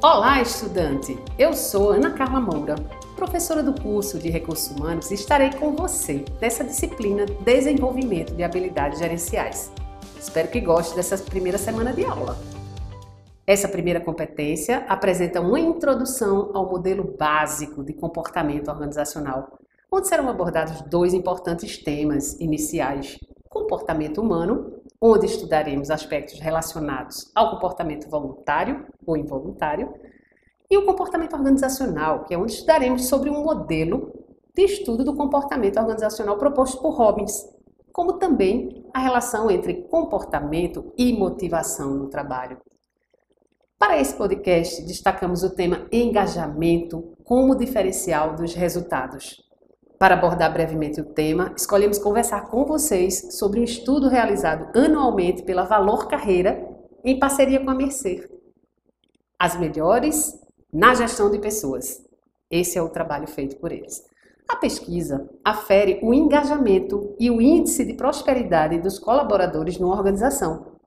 Olá, estudante! Eu sou Ana Carla Moura, professora do curso de Recursos Humanos e estarei com você nessa disciplina Desenvolvimento de Habilidades Gerenciais. Espero que goste dessa primeira semana de aula. Essa primeira competência apresenta uma introdução ao modelo básico de comportamento organizacional, onde serão abordados dois importantes temas iniciais: comportamento humano onde estudaremos aspectos relacionados ao comportamento voluntário ou involuntário, e o comportamento organizacional, que é onde estudaremos sobre um modelo de estudo do comportamento organizacional proposto por Robbins, como também a relação entre comportamento e motivação no trabalho. Para esse podcast, destacamos o tema engajamento como diferencial dos resultados. Para abordar brevemente o tema, escolhemos conversar com vocês sobre um estudo realizado anualmente pela Valor Carreira em parceria com a Mercer. As melhores na gestão de pessoas. Esse é o trabalho feito por eles. A pesquisa afere o engajamento e o índice de prosperidade dos colaboradores numa organização.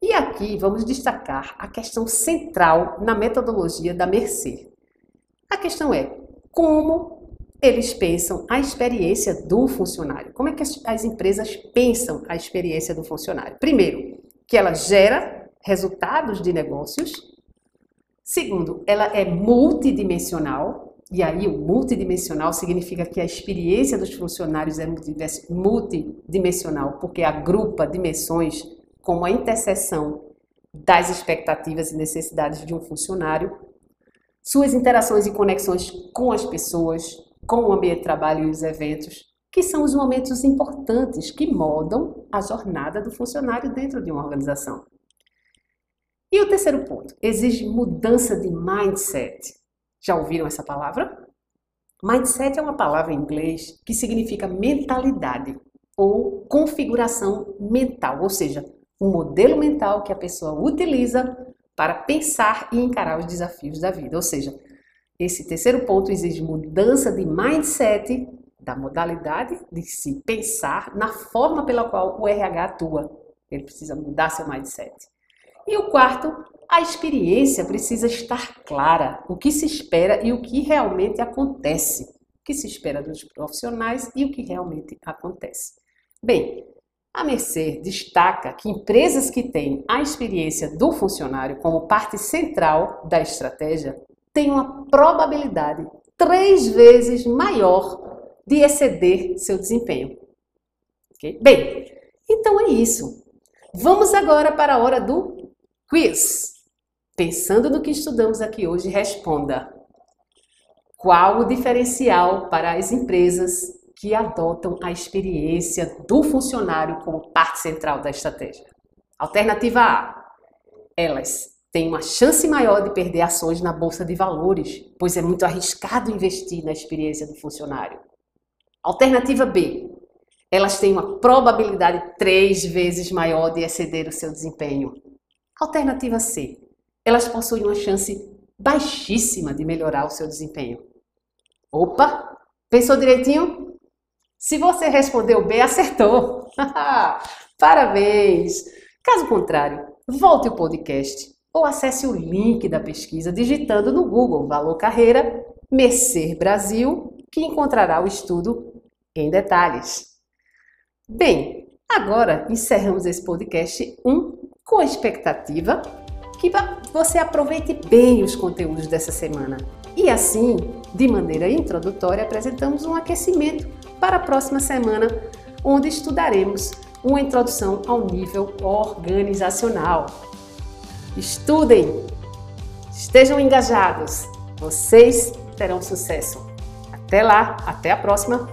E aqui vamos destacar a questão central na metodologia da Mercer. A questão é como eles pensam a experiência do funcionário. Como é que as, empresas pensam a experiência do funcionário? Primeiro, que ela gera resultados de negócios. Segundo, ela é multidimensional. E aí, o multidimensional significa que a experiência dos funcionários é multidimensional, porque agrupa dimensões como a interseção das expectativas e necessidades de um funcionário, suas interações e conexões com as pessoas, com o ambiente de trabalho e os eventos, que são os momentos importantes que moldam a jornada do funcionário dentro de uma organização. E o terceiro ponto, exige mudança de mindset. Já ouviram essa palavra? Mindset é uma palavra em inglês que significa mentalidade ou configuração mental, ou seja, um modelo mental que a pessoa utiliza para pensar e encarar os desafios da vida. Ou seja, esse terceiro ponto exige mudança de mindset, da modalidade de se pensar na forma pela qual o RH atua. Ele precisa mudar seu mindset. E o quarto, a experiência precisa estar clara, o que se espera e o que realmente acontece. O que se espera dos profissionais e o que realmente acontece. Bem, a Mercer destaca que empresas que têm a experiência do funcionário como parte central da estratégia tem uma probabilidade três vezes maior de exceder seu desempenho. Okay? Bem, então é isso. Vamos agora para a hora do quiz. Pensando no que estudamos aqui hoje, responda: qual o diferencial para as empresas que adotam a experiência do funcionário como parte central da estratégia? Alternativa A: elas tem uma chance maior de perder ações na bolsa de valores, pois é muito arriscado investir na experiência do funcionário. Alternativa B. Elas têm uma probabilidade três vezes maior de exceder o seu desempenho. Alternativa C. Elas possuem uma chance baixíssima de melhorar o seu desempenho. Opa! Pensou direitinho? Se você respondeu B, acertou! Parabéns! Caso contrário, volte o podcast ou acesse o link da pesquisa digitando no Google Valor Carreira Mercer Brasil, que encontrará o estudo em detalhes. Bem, agora encerramos esse podcast 1 com a expectativa que você aproveite bem os conteúdos dessa semana. E assim, de maneira introdutória, apresentamos um aquecimento para a próxima semana, onde estudaremos uma introdução ao nível organizacional. Estudem, estejam engajados, vocês terão sucesso. Até lá, até a próxima.